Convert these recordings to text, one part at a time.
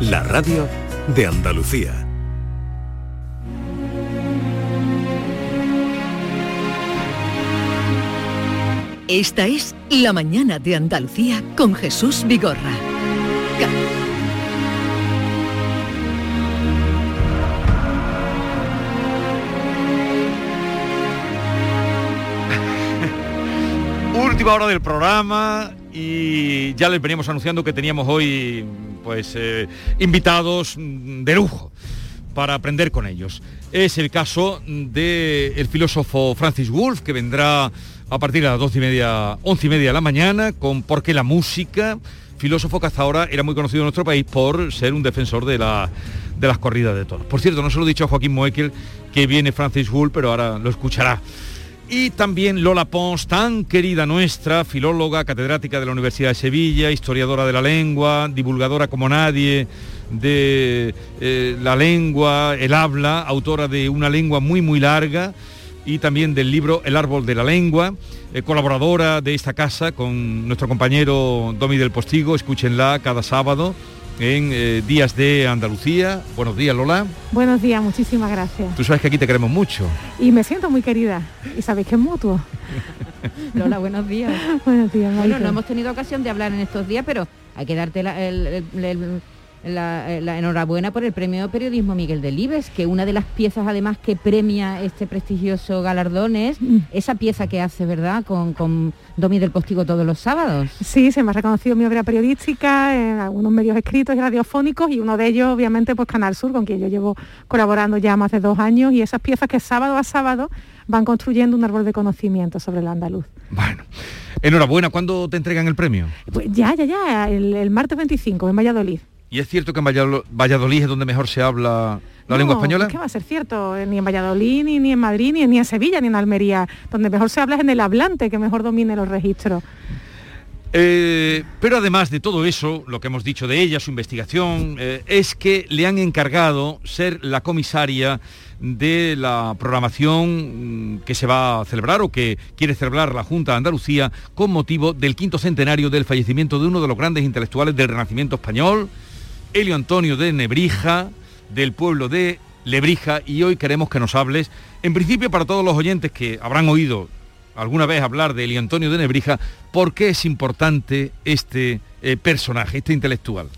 la radio de Andalucía. Esta es La mañana de Andalucía con Jesús Vigorra. Última hora del programa y ya les veníamos anunciando que teníamos hoy pues eh, invitados de lujo para aprender con ellos. Es el caso del filósofo Francis Wolff, que vendrá a partir de las doce y media, once y media de la mañana, con ¿Por qué la música? Filósofo que hasta ahora era muy conocido en nuestro país por ser un defensor de, la, de las corridas de toros. Por cierto, no se lo he dicho a Joaquín Moekel que viene Francis Wolff, pero ahora lo escuchará. Y también Lola Pons, tan querida nuestra, filóloga, catedrática de la Universidad de Sevilla, historiadora de la lengua, divulgadora como nadie de eh, la lengua, el habla, autora de una lengua muy muy larga y también del libro El árbol de la lengua, eh, colaboradora de esta casa con nuestro compañero Domi del Postigo, escúchenla cada sábado en eh, Días de Andalucía. Buenos días, Lola. Buenos días, muchísimas gracias. Tú sabes que aquí te queremos mucho. Y me siento muy querida. Y sabéis que es mutuo. Lola, buenos días. buenos días, Bueno, no hemos tenido ocasión de hablar en estos días, pero hay que darte el la, enhorabuena por el premio Periodismo Miguel Delibes, que una de las piezas además que premia este prestigioso galardón es mm. esa pieza que hace, ¿verdad?, con, con Domi del Postigo todos los sábados. Sí, se me ha reconocido mi obra periodística en algunos medios escritos y radiofónicos y uno de ellos, obviamente, pues Canal Sur, con quien yo llevo colaborando ya más de dos años y esas piezas que sábado a sábado van construyendo un árbol de conocimiento sobre el andaluz. Bueno, enhorabuena, ¿cuándo te entregan el premio? Pues ya, ya, ya, el, el martes 25 en Valladolid. ¿Y es cierto que en Valladolid es donde mejor se habla la lengua española? ¿Qué va a ser cierto? Ni en Valladolid, ni, en Madrid, ni, ni, en Sevilla, ni en Almería. Donde mejor se habla es en el hablante, que mejor domine los registros. Eh, pero además de todo eso, lo que hemos dicho de ella, su investigación, eh, es que le han encargado ser la comisaria de la programación mm, que se va a celebrar o que quiere celebrar la Junta de Andalucía con motivo del quinto centenario del fallecimiento de uno de los grandes intelectuales del Renacimiento español, Elio Antonio de Nebrija, del pueblo de Lebrija, y hoy queremos que nos hables, en principio para todos los oyentes que habrán oído alguna vez hablar de Elio Antonio de Nebrija, ¿por qué es importante este eh, personaje, este intelectual?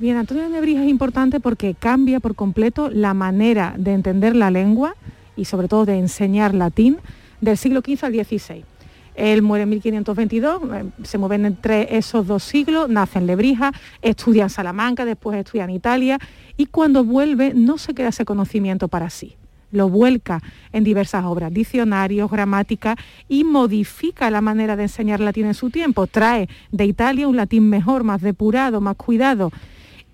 Bien, Antonio de Nebrija es importante porque cambia por completo la manera de entender la lengua y sobre todo de enseñar latín del siglo XV al XVI. Él muere en 1522, eh, se mueven entre esos dos siglos, nace en Lebrija, estudia en Salamanca, después estudia en Italia y cuando vuelve no se queda ese conocimiento para sí. Lo vuelca en diversas obras, diccionarios, gramática y modifica la manera de enseñar latín en su tiempo. Trae de Italia un latín mejor, más depurado, más cuidado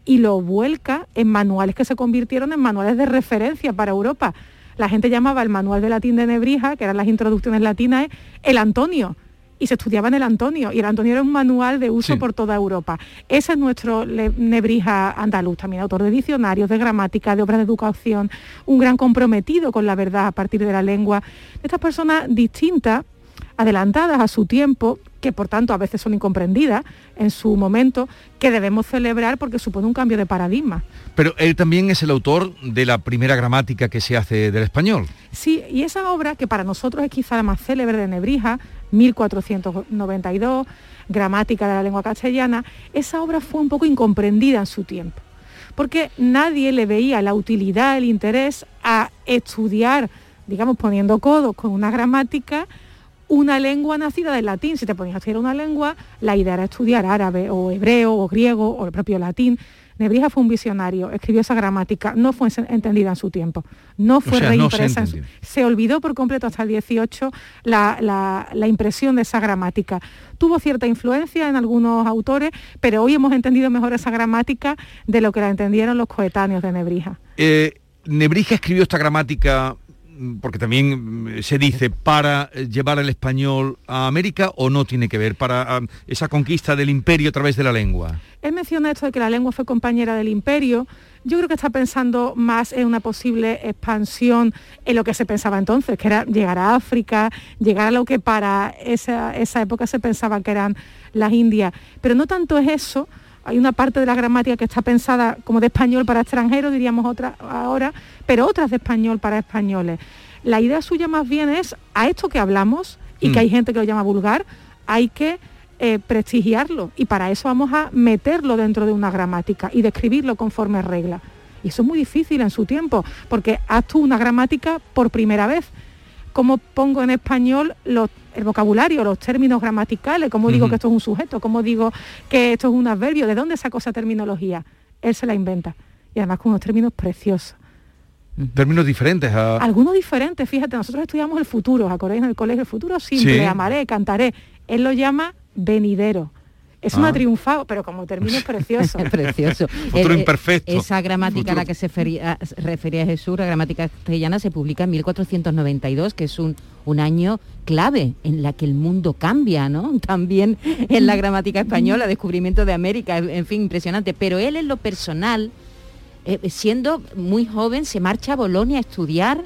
y lo vuelca en manuales que se convirtieron en manuales de referencia para Europa la gente llamaba el manual de latín de Nebrija, que eran las introducciones latinas, el Antonio. Y se estudiaba en el Antonio. Y el Antonio era un manual de uso por toda Europa. Ese es nuestro Nebrija andaluz, también autor de diccionarios, de gramática, de obras de educación, un gran comprometido con la verdad a partir de la lengua. Estas personas distintas, adelantadas a su tiempo, que por tanto a veces son incomprendidas en su momento, que debemos celebrar porque supone un cambio de paradigma. Pero él también es el autor de la primera gramática que se hace del español. Sí, y esa obra, que para nosotros es quizá la más célebre de Nebrija, 1492, Gramática de la lengua castellana, esa obra fue un poco incomprendida en su tiempo, porque nadie le veía la utilidad, el interés a estudiar, digamos, poniendo codos con una gramática, una lengua nacida del latín. Si te ponías a estudiar una lengua, la idea era estudiar árabe o hebreo o griego o el propio latín. Nebrija fue un visionario, escribió esa gramática, no fue entendida en su tiempo, no fue reimpresa. se, olvidó por completo hasta el 18 la, impresión de esa gramática. Tuvo cierta influencia en algunos autores, pero hoy hemos entendido mejor esa gramática de lo que la entendieron los coetáneos de Nebrija. Eh, Nebrija escribió esta gramática porque también mm, se dice, para llevar el español a América o no tiene que ver, para esa conquista del imperio a través de la lengua? Él menciona esto de que la lengua fue compañera del imperio. Yo creo que está pensando más en una posible expansión en lo que se pensaba entonces, que era llegar a África, llegar a lo que para esa, esa época se pensaba que eran las Indias. Pero no tanto es eso, hay una parte de la gramática que está pensada como de español para extranjeros, diríamos otra ahora, pero otras de español para españoles. La idea suya más bien es a esto que hablamos y que Mm. hay gente que lo llama vulgar, hay que eh, prestigiarlo y para eso vamos a meterlo dentro de una gramática y describirlo conforme regla. Y eso es muy difícil en su tiempo, porque haz tú una gramática por primera vez. ¿Cómo pongo en español los- el vocabulario, los términos gramaticales? ¿Cómo digo que esto es un sujeto? ¿Cómo digo que esto es un adverbio? ¿De dónde sacó esa terminología? Él se la inventa. Y además con unos términos preciosos. Términos diferentes a... Algunos diferentes, fíjate, nosotros estudiamos el futuro, ¿os acordáis en el colegio? El futuro simple, Sí. amaré, cantaré. Él lo llama venidero. Eso me Ah. ha triunfado, pero como término es precioso. Precioso. Futuro Eh, eh, imperfecto. Esa gramática a la que se fería- refería Jesús, la gramática castellana, se publica en 1492, que es un, un año clave en la que el mundo cambia, ¿no? También en la gramática española, descubrimiento de América, en fin, impresionante. Pero él en lo personal, eh, siendo muy joven, se marcha a Bolonia a estudiar.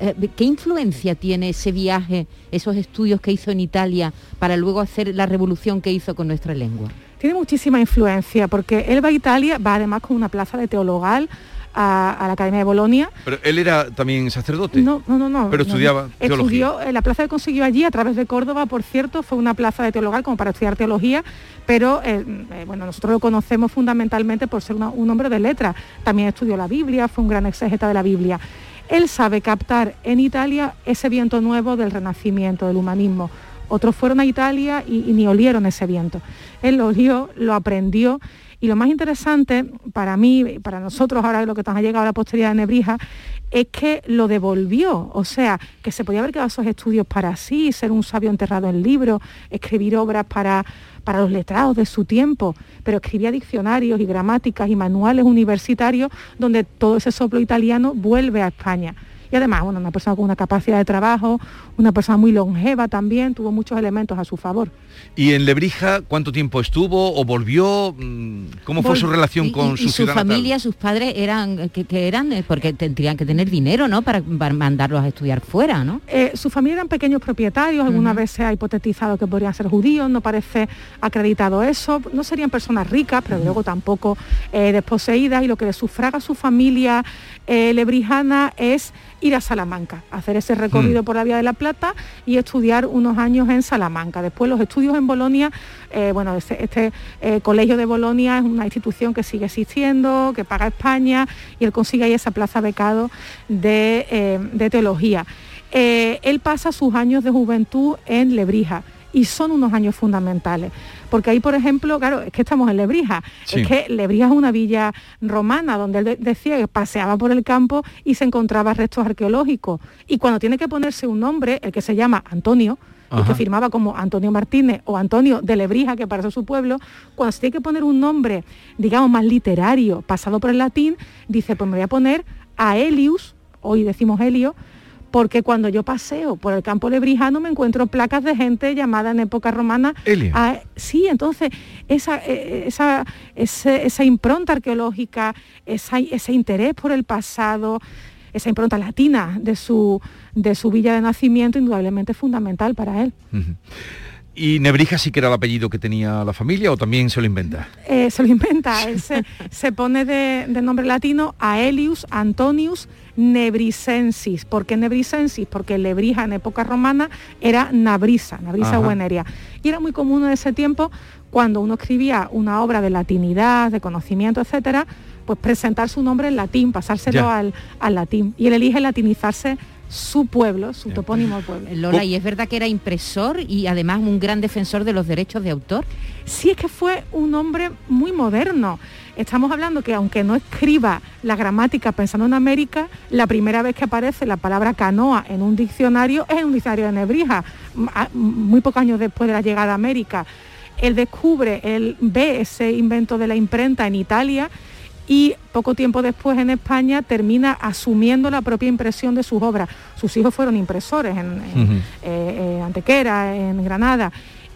Eh, ¿Qué influencia tiene ese viaje, esos estudios que hizo en Italia para luego hacer la revolución que hizo con nuestra lengua? Tiene muchísima influencia, porque él va a Italia, va además con una plaza de teologal a, a la Academia de Bolonia. Pero él era también sacerdote. No, no, no, no. Pero no, estudiaba no. teología. Estudió, eh, la plaza que consiguió allí, a través de Córdoba, por cierto, fue una plaza de teologal como para estudiar teología, pero eh, eh, bueno, nosotros lo conocemos fundamentalmente por ser una- un hombre de letras. También estudió la Biblia, fue un gran exégeta de la Biblia. Él sabe captar en Italia ese viento nuevo del renacimiento, del humanismo. Otros fueron a Italia y, ni olieron ese viento. Él lo olió, lo aprendió y lo más interesante para mí, para nosotros ahora lo que nos ha llegado a la posteridad de Nebrija, es que lo devolvió, o sea, que se podía haber quedado esos estudios para sí, ser un sabio enterrado en libros, escribir obras para, para los letrados de su tiempo, pero escribía diccionarios y gramáticas y manuales universitarios donde todo ese soplo italiano vuelve a España. Y además, bueno, una persona con una capacidad de trabajo, una persona muy longeva también, tuvo muchos elementos a su favor. ¿Y en Lebrija cuánto tiempo estuvo o volvió? Mm, ¿Cómo fue Vol- su relación Y- con y, su y su natal? familia, sus padres eran que, que eran eh, porque tendrían que tener dinero, ¿no? Para, para mandarlos a estudiar fuera, ¿no? Eh, su familia eran pequeños propietarios, algunas Ujú. veces ha hipotetizado que podrían ser judíos, no parece acreditado eso, no serían personas ricas, pero luego tampoco eh, desposeídas, y lo que le sufraga a su familia eh, lebrijana es ir a Salamanca, hacer ese recorrido Mm. por la Vía de la Plata y estudiar unos años en Salamanca. Después los estudios en Bolonia, eh, bueno, este, este, eh, colegio de Bolonia es una institución que sigue existiendo, que paga España, y él consigue ahí esa plaza becado de, eh, de teología. Él pasa sus años de juventud en Lebrija y son unos años fundamentales. Porque ahí, por ejemplo, claro, es que estamos en Lebrija. Sí. Es que Lebrija es una villa romana donde él de- decía que paseaba por el campo y se encontraba restos arqueológicos. Y cuando tiene que ponerse un nombre, el que se llama Antonio, y que firmaba como Antonio Martínez o Antonio de Lebrija, que es su pueblo, cuando se tiene que poner un nombre, digamos, más literario, pasado por el latín, dice, pues me voy a poner a Helius, hoy decimos Helio, porque cuando yo paseo por el campo lebrijano me encuentro placas de gente llamada en época romana. A- sí, entonces esa, eh, esa, ese- esa impronta arqueológica, esa- ese interés por el pasado, esa impronta latina de su, de su villa de nacimiento, indudablemente es fundamental para él. ¿Y Nebrija sí que era el apellido que tenía la familia o también se lo inventa? Eh, se lo inventa, él se, se pone de, de nombre latino Aelius Antonius Nebrisensis. ¿Por qué Nebrisensis? Porque Lebrija en época romana era Nabrisa, Nabrisa. Bueneria. Y era muy común en ese tiempo, cuando uno escribía una obra de latinidad, de conocimiento, etcétera, pues presentar su nombre en latín, pasárselo al, al latín. Y él elige latinizarse su pueblo, su Ya. topónimo pueblo. Lola, y es verdad que era impresor y además un gran defensor de los derechos de autor. sí es que fue un hombre muy moderno. Estamos hablando que aunque no escriba la gramática pensando en América, la primera vez que aparece la palabra canoa en un diccionario es en un diccionario de Nebrija, muy pocos años después de la llegada a América. Él descubre, él ve ese invento de la imprenta en Italia y poco tiempo después en España termina asumiendo la propia impresión de sus obras. Sus hijos fueron impresores en, eh, en Antequera, en Granada.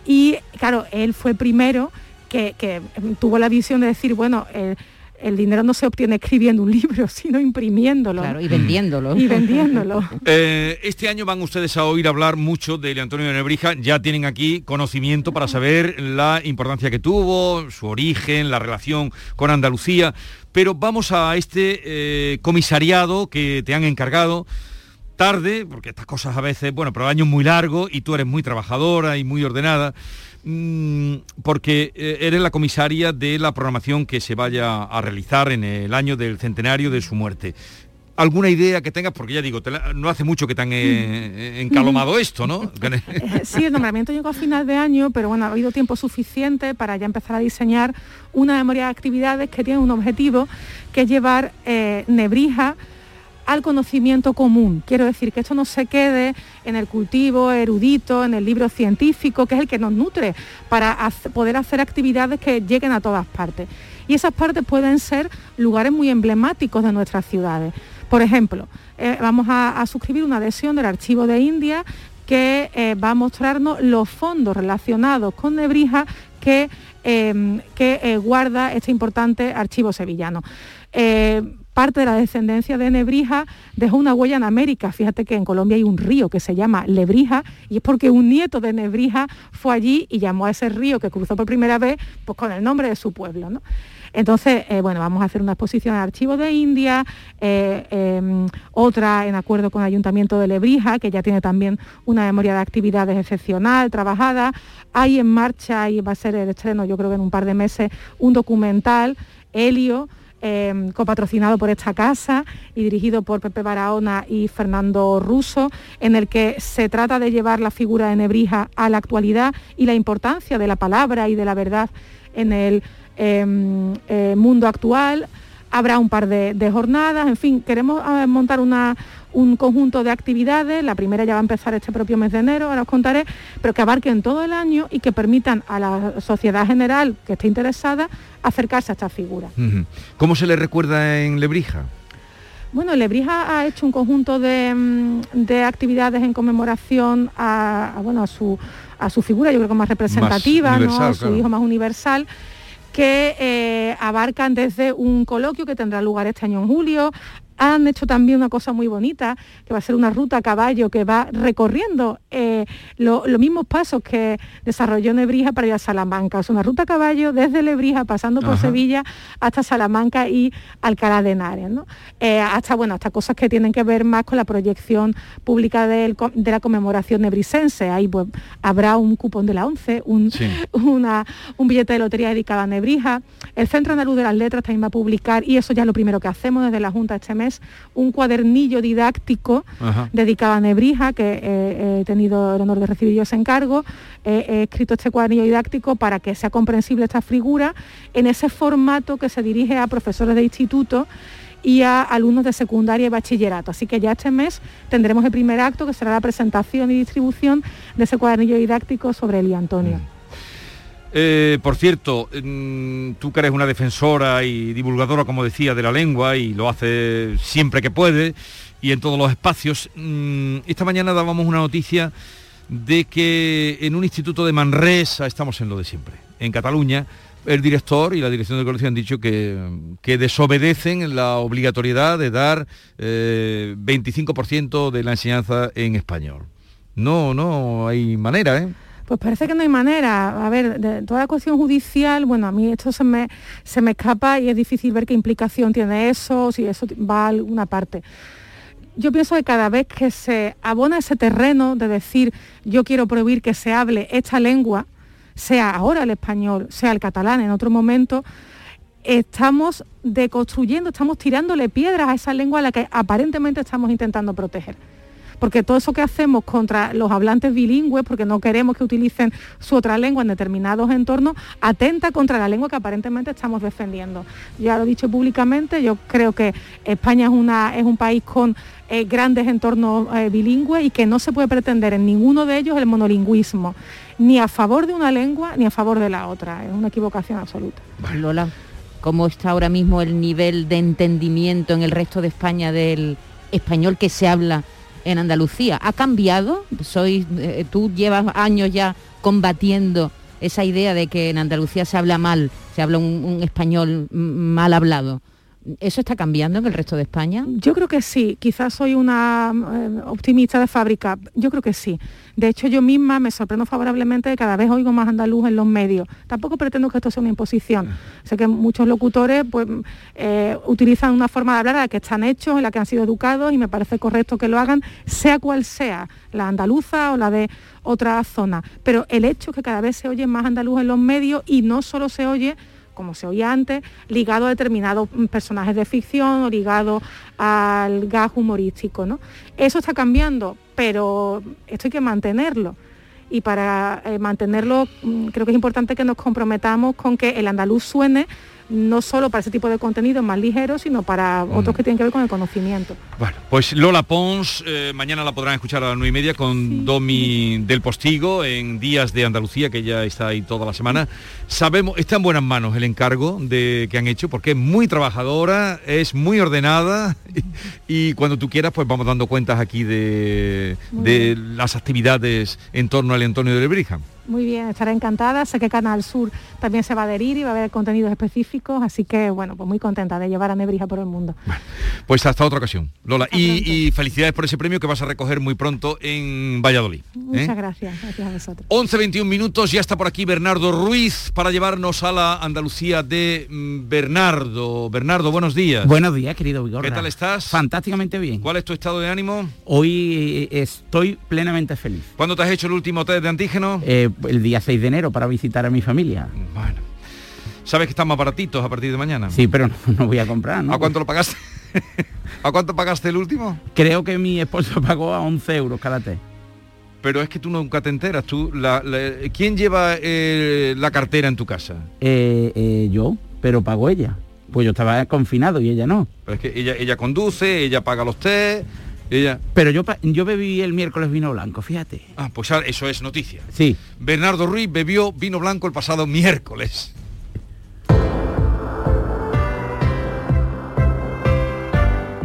Y claro, él fue primero que, que tuvo la visión de decir, bueno, eh, el dinero no se obtiene escribiendo un libro, sino imprimiéndolo. Claro, y vendiéndolo. Y vendiéndolo. Eh, este año van ustedes a oír hablar mucho de Antonio de Nebrija. Ya tienen aquí conocimiento para saber la importancia que tuvo, su origen, la relación con Andalucía. Pero vamos a este eh, comisariado que te han encargado tarde, porque estas cosas a veces, bueno, pero el año es muy largo y tú eres muy trabajadora y muy ordenada. Mm, porque eh, eres la comisaria de la programación que se vaya a realizar en el año del centenario de su muerte. ¿Alguna idea que tengas? Porque ya digo, no hace mucho que te han eh, eh, encalomado esto, ¿no? sí, el nombramiento llegó a final de año, pero bueno, ha habido tiempo suficiente para ya empezar a diseñar una memoria de actividades que tiene un objetivo, que es llevar Nebrija al conocimiento común. Quiero decir que esto no se quede en el cultivo erudito, en el libro científico, que es el que nos nutre para poder hacer actividades que lleguen a todas partes. Y esas partes pueden ser lugares muy emblemáticos de nuestras ciudades. Por ejemplo, eh, vamos a, suscribir una adhesión del Archivo de India que eh, va a mostrarnos los fondos relacionados con Nebrija que, em, que eh, guarda este importante archivo sevillano parte de la descendencia de Nebrija dejó una huella en América. Fíjate que en Colombia hay un río que se llama Lebrija y es porque un nieto de Nebrija fue allí y llamó a ese río que cruzó por primera vez pues con el nombre de su pueblo. Entonces, eh, bueno, vamos a hacer una exposición de archivos de India, eh, em, otra en acuerdo con el Ayuntamiento de Lebrija, que ya tiene también una memoria de actividades excepcional, trabajada. Hay en marcha, y va a ser el estreno, yo creo que en un par de meses, un documental, Helio, Em, copatrocinado por esta casa y dirigido por Pepe Barahona y Fernando Russo, en el que se trata de llevar la figura de Nebrija a la actualidad y la importancia de la palabra y de la verdad en el em, eh, mundo actual. Habrá un par de, jornadas, en fin, queremos eh, montar una, un conjunto de actividades, la primera ya va a empezar este propio mes de enero, ahora os contaré, pero que abarquen todo el año y que permitan a la sociedad general que esté interesada acercarse a esta figura. ¿Cómo se le recuerda en Lebrija? Bueno, Lebrija ha hecho un conjunto de, mm, actividades en conmemoración a, bueno, a, su, a su figura, yo creo que más representativa, a su hijo más universal que eh, abarcan desde un coloquio que tendrá lugar este año en julio han hecho también una cosa muy bonita, que va a ser una ruta a caballo que va recorriendo eh, los mismos pasos que desarrolló Nebrija para ir a Salamanca. Es una ruta a caballo desde Lebrija, pasando por Sevilla hasta Salamanca y Alcalá de Henares. Eh, hasta, bueno, hasta cosas que tienen que ver más con la proyección pública de la conmemoración nebrisense. Ahí pues, habrá un cupón de la ONCE, un, un billete de lotería dedicado a Nebrija. El Centro Andaluz de las Letras también va a publicar, y eso ya es lo primero que hacemos desde la Junta este mes, un cuadernillo didáctico dedicado a Nebrija, que eh, eh, he tenido el honor de recibir yo ese encargo. he escrito este cuadernillo didáctico para que sea comprensible esta figura en ese formato que se dirige a profesores de instituto y a alumnos de secundaria y bachillerato. Así que ya este mes tendremos el primer acto, que será la presentación y distribución de ese cuadernillo didáctico sobre Eli Antonio. Mm. Eh, por cierto, tú que eres una defensora y divulgadora, como decía, de la lengua y lo hace siempre que puede y en todos los espacios, mm, esta mañana dábamos una noticia de que en un instituto de Manresa, estamos en lo de siempre, en Cataluña, el director y la dirección del colegio han dicho que, que desobedecen la obligatoriedad de dar 25% eh, de la enseñanza en español. No, no hay manera, ¿eh? Pues parece que no hay manera. A ver, de toda la cuestión judicial, bueno, a mí esto se me, se me escapa y es difícil ver qué implicación tiene eso, si eso va a alguna parte. Yo pienso que cada vez que se abona ese terreno de decir yo quiero prohibir que se hable esta lengua, sea ahora el español, sea el catalán en otro momento, estamos deconstruyendo, estamos tirándole piedras a esa lengua a la que aparentemente estamos intentando proteger porque todo eso que hacemos contra los hablantes bilingües, porque no queremos que utilicen su otra lengua en determinados entornos, atenta contra la lengua que aparentemente estamos defendiendo. Ya lo he dicho públicamente, yo creo que España es, un país con eh, grandes entornos eh, bilingües y que no se puede pretender en ninguno de ellos el monolingüismo, ni a favor de una lengua ni a favor de la otra. Es una equivocación absoluta. Lola, ¿cómo está ahora mismo el nivel de entendimiento en el resto de España del español que se habla en Andalucía. ¿Ha cambiado? Soy, eh, tú llevas años ya combatiendo esa idea de que en Andalucía se habla mal, se habla un español mal hablado. ¿Eso está cambiando en el resto de España? Yo creo que sí. Quizás soy una eh, optimista de fábrica. Yo creo que sí. De hecho, yo misma me sorprendo favorablemente de cada vez oigo más andaluz en los medios. Tampoco pretendo que esto sea una imposición. Sé que muchos locutores pues, eh, utilizan una forma de hablar a la que están hechos, en la que han sido educados y me parece correcto que lo hagan, sea cual sea, la andaluza o la de otra zona. Pero el hecho es que cada vez se oye más andaluz en los medios y no solo se oye como se oía antes, ligado a determinados personajes de ficción o ligado al gas humorístico. ¿no? Eso está cambiando, pero esto hay que mantenerlo. Y para eh, mantenerlo mm, creo que es importante que nos comprometamos con que el andaluz suene no solo para ese tipo de contenido más ligero, sino para otros que tienen que ver con el conocimiento. Bueno, pues Lola Pons, eh, mañana la podrán escuchar a las nueve y media con Domi del Postigo en Días de Andalucía, que ya está ahí toda la semana. Sabemos, está en buenas manos el encargo de, que han hecho, porque es muy trabajadora, es muy ordenada y, cuando tú quieras, pues vamos dando cuentas aquí de, de las actividades en torno al Antonio de Lebrija. Muy bien, estaré encantada. Sé que Canal Sur también se va a adherir y va a haber contenidos específicos, así que bueno, pues muy contenta de llevar a Nebrija por el mundo. pues hasta otra ocasión, Lola. Y, felicidades por ese premio que vas a recoger muy pronto en Valladolid. ¿eh? Muchas gracias, gracias a vosotros. 11, 21 minutos, ya está por aquí Bernardo Ruiz para llevarnos a la Andalucía de mm, Bernardo. Bernardo, buenos días. Buenos días, querido Vigor. ¿Qué tal estás? Fantásticamente bien. ¿Cuál es tu estado de ánimo? Hoy eh, estoy plenamente feliz. ¿Cuándo te has hecho el último test de antígeno? Eh, el día 6 de enero para visitar a mi familia. Bueno. ¿Sabes que están más baratitos a partir de mañana? Sí, pero no, voy a comprar, ¿no? ¿A cuánto lo pagaste? ¿A cuánto pagaste el último? Creo que mi esposo pagó a 11 euros cada test. Pero es que tú nunca te enteras. Tú, ¿Quién lleva eh, la cartera en tu casa? Eh, eh, yo, pero pagó ella. Pues yo estaba confinado y ella no. Pero es que ella, ella conduce, ella paga los test ella... Pero yo, yo bebí el miércoles vino blanco, fíjate. Ah, pues eso es noticia. Sí. Bernardo Ruiz bebió vino blanco el pasado miércoles.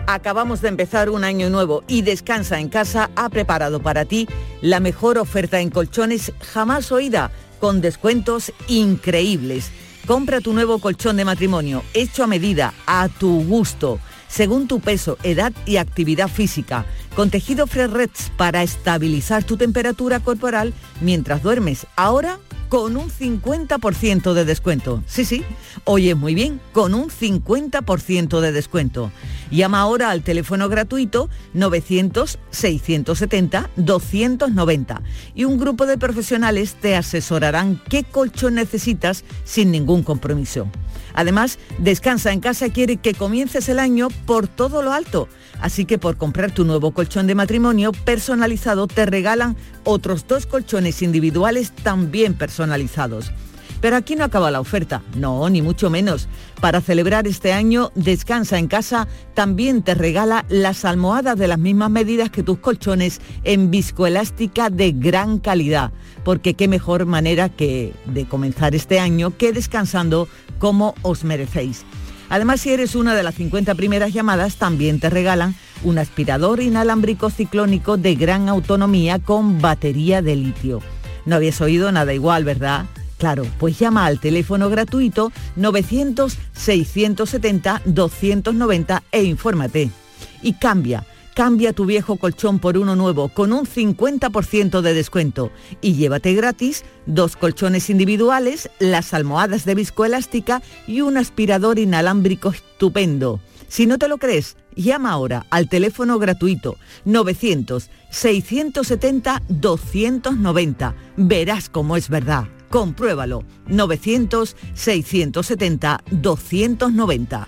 Acabamos de empezar un año nuevo y Descansa en Casa ha preparado para ti la mejor oferta en colchones jamás oída, con descuentos increíbles. Compra tu nuevo colchón de matrimonio, hecho a medida, a tu gusto según tu peso, edad y actividad física, con tejido Fresh para estabilizar tu temperatura corporal mientras duermes. Ahora con un 50% de descuento. Sí, sí, oye muy bien, con un 50% de descuento. Llama ahora al teléfono gratuito 900-670-290 y un grupo de profesionales te asesorarán qué colchón necesitas sin ningún compromiso. Además, Descansa en casa quiere que comiences el año por todo lo alto. Así que por comprar tu nuevo colchón de matrimonio personalizado te regalan otros dos colchones individuales también Pero aquí no acaba la oferta, no, ni mucho menos. Para celebrar este año, Descansa en casa también te regala las almohadas de las mismas medidas que tus colchones en viscoelástica de gran calidad. Porque qué mejor manera que de comenzar este año que descansando como os merecéis. Además, si eres una de las 50 primeras llamadas, también te regalan un aspirador inalámbrico ciclónico de gran autonomía con batería de litio. No habías oído nada igual, ¿verdad? Claro, pues llama al teléfono gratuito 900-670-290 e infórmate. Y cambia, cambia tu viejo colchón por uno nuevo con un 50% de descuento y llévate gratis dos colchones individuales, las almohadas de viscoelástica y un aspirador inalámbrico estupendo. Si no te lo crees, llama ahora al teléfono gratuito 900-670-290. Verás cómo es verdad. Compruébalo. 900-670-290.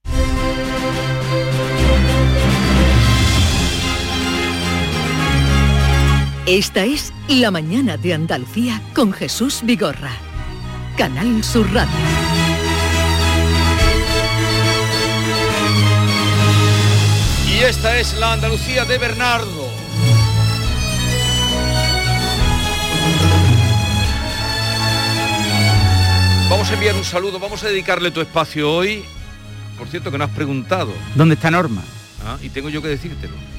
Esta es La mañana de Andalucía con Jesús Vigorra. Canal Sur Radio. Y esta es la Andalucía de Bernardo. Vamos a enviar un saludo, vamos a dedicarle tu espacio hoy. Por cierto que no has preguntado. ¿Dónde está Norma? Ah, y tengo yo que decírtelo.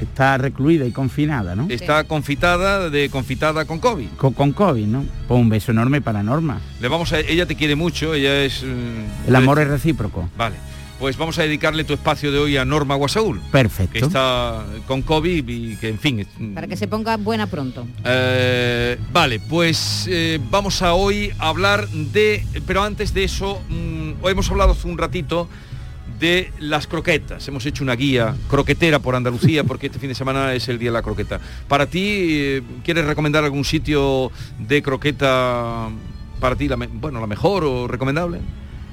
Está recluida y confinada, ¿no? Está confitada, de confitada con COVID. Con, con COVID, ¿no? Pues un beso enorme para Norma. Le vamos a, ella te quiere mucho, ella es... mm, El amor es recíproco. Vale. Pues vamos a dedicarle tu espacio de hoy a Norma Guasaúl. Perfecto. Que está con COVID y que, en fin... es- Para que se ponga buena pronto. Eh, vale, pues eh, vamos a hoy hablar de... Pero antes de eso, mm, hoy hemos hablado hace un ratito de las croquetas. Hemos hecho una guía croquetera por Andalucía porque este fin de semana es el día de la croqueta. Para ti, eh, ¿quieres recomendar algún sitio de croqueta para ti, la bueno, la mejor o recomendable?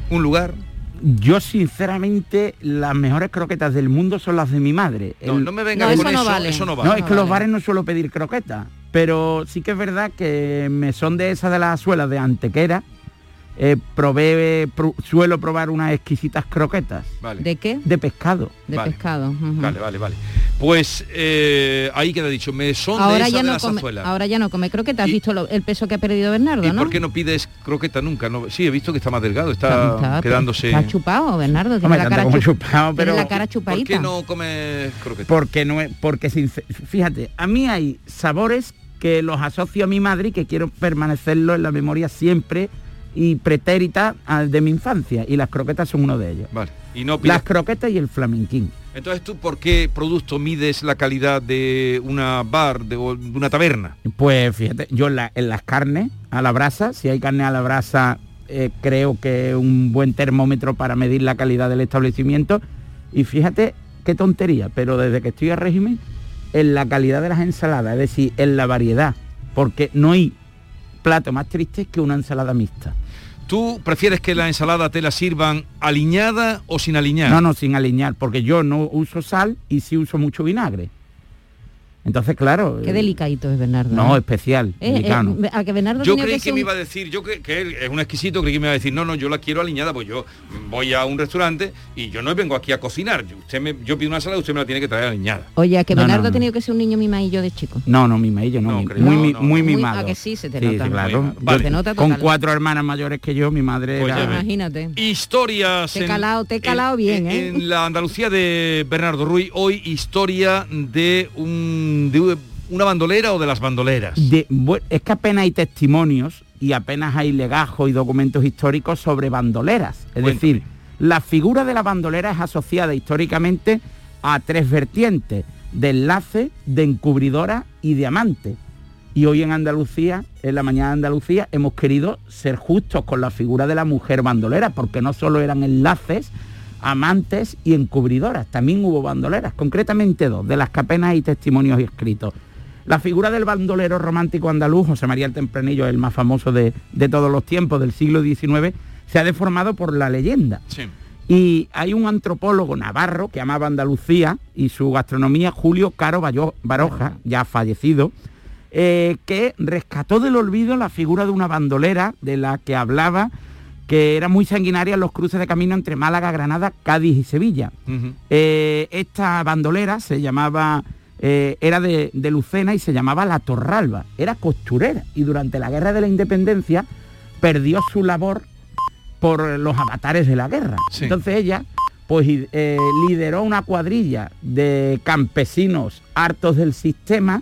¿Un lugar? Yo sinceramente las mejores croquetas del mundo son las de mi madre. No, El- no me vengas con eso, eso no vale. No, es que los bares no suelo pedir croquetas, pero sí que es verdad que me son de esas de las suelas de Antequera. Eh, suelo probar unas exquisitas croquetas. Vale. ¿De qué? De pescado. De Vale. pescado. Vale, vale, vale. Pues eh, ahí queda dicho, me son de Ahora esas ya, de no las come, azuelas. ahora ya no come croqueta. ¿Has visto lo- el peso que ha perdido Bernardo, ¿Y no? por qué no pides croqueta nunca? No, sí, he visto que está más delgado, está, Está- quedándose... Está chupado, Bernardo. Tiene Hombre, la cara, chup- chupado, tiene pero- la cara ¿Por chupadita. qué no comes croqueta? Porque no es, porque sincer- fíjate, a mí hay sabores que los asocio a mi madre y que quiero permanecerlo en la memoria siempre y pretérita al de mi infancia y las croquetas son uno de ellos. Vale. Y no pides- Las croquetas y el flamenquín. Entonces tú, ¿por qué producto mides la calidad de una bar, de, o de una taberna? Pues fíjate, yo en, la- en las carnes a la brasa, si hay carne a la brasa, eh, creo que es un buen termómetro para medir la calidad del establecimiento. Y fíjate qué tontería, pero desde que estoy a régimen, en la calidad de las ensaladas, es decir, en la variedad, porque no hay plato más triste que una ensalada mixta. ¿Tú prefieres que la ensalada te la sirvan aliñada o sin aliñar? No, no, sin alinear, porque yo no uso sal y sí uso mucho vinagre. Entonces, claro. Qué eh, delicadito es Bernardo. No, ¿eh? especial, Eh, eh, a que Bernardo Yo creí ser que me un- iba a decir, yo que, que él es un exquisito, creí que me iba a decir, no, no, yo la quiero aliñada, pues yo voy a un restaurante y yo no vengo aquí a cocinar. Yo, usted me, yo pido una ensalada, usted me la tiene que traer aliñada. Oye, a que No, Bernardo no, ha no. tenido que ser un niño mimadillo de chico. No, no, mi maillo, no, No, mi- creo- muy, no, mi- no. muy Muy- mimado. a que sí se te Sí, nota. sí, claro. Vale. Se nota Con cuatro hermanas mayores que yo, mi madre Pues era... Imagínate. Historias Te he calado- te he calado en, bien, en- ¿eh? en la Andalucía de Bernardo Ruiz, hoy historia de un de una bandolera o de las bandoleras. de- es que apenas hay testimonios y apenas hay legajos y documentos históricos sobre bandoleras. Es Cuéntame. decir, la figura de la bandolera es asociada históricamente a tres vertientes, de enlace, de encubridora y de amante. Y hoy en Andalucía, en la mañana de Andalucía, hemos querido ser justos con la figura de la mujer bandolera, porque no solo eran enlaces, amantes y encubridoras, también hubo bandoleras, concretamente dos, de las que apenas hay testimonios escritos. La figura del bandolero romántico andaluz, José María el Tempranillo, el más famoso de, de todos los tiempos, del siglo XIX, se ha deformado por la leyenda. Sí. Y hay un antropólogo navarro que amaba Andalucía y su gastronomía, Julio Caro Baroja, ya fallecido, eh, que rescató del olvido la figura de una bandolera de la que hablaba que era muy sanguinaria en los cruces de camino entre Málaga, Granada, Cádiz y Sevilla. Eh, esta bandolera se llamaba, eh, era de, de Lucena y se llamaba La Torralba, era costurera y durante la Guerra de la Independencia perdió su labor por los avatares de la guerra. Sí. Entonces ella pues eh, lideró una cuadrilla de campesinos hartos del sistema,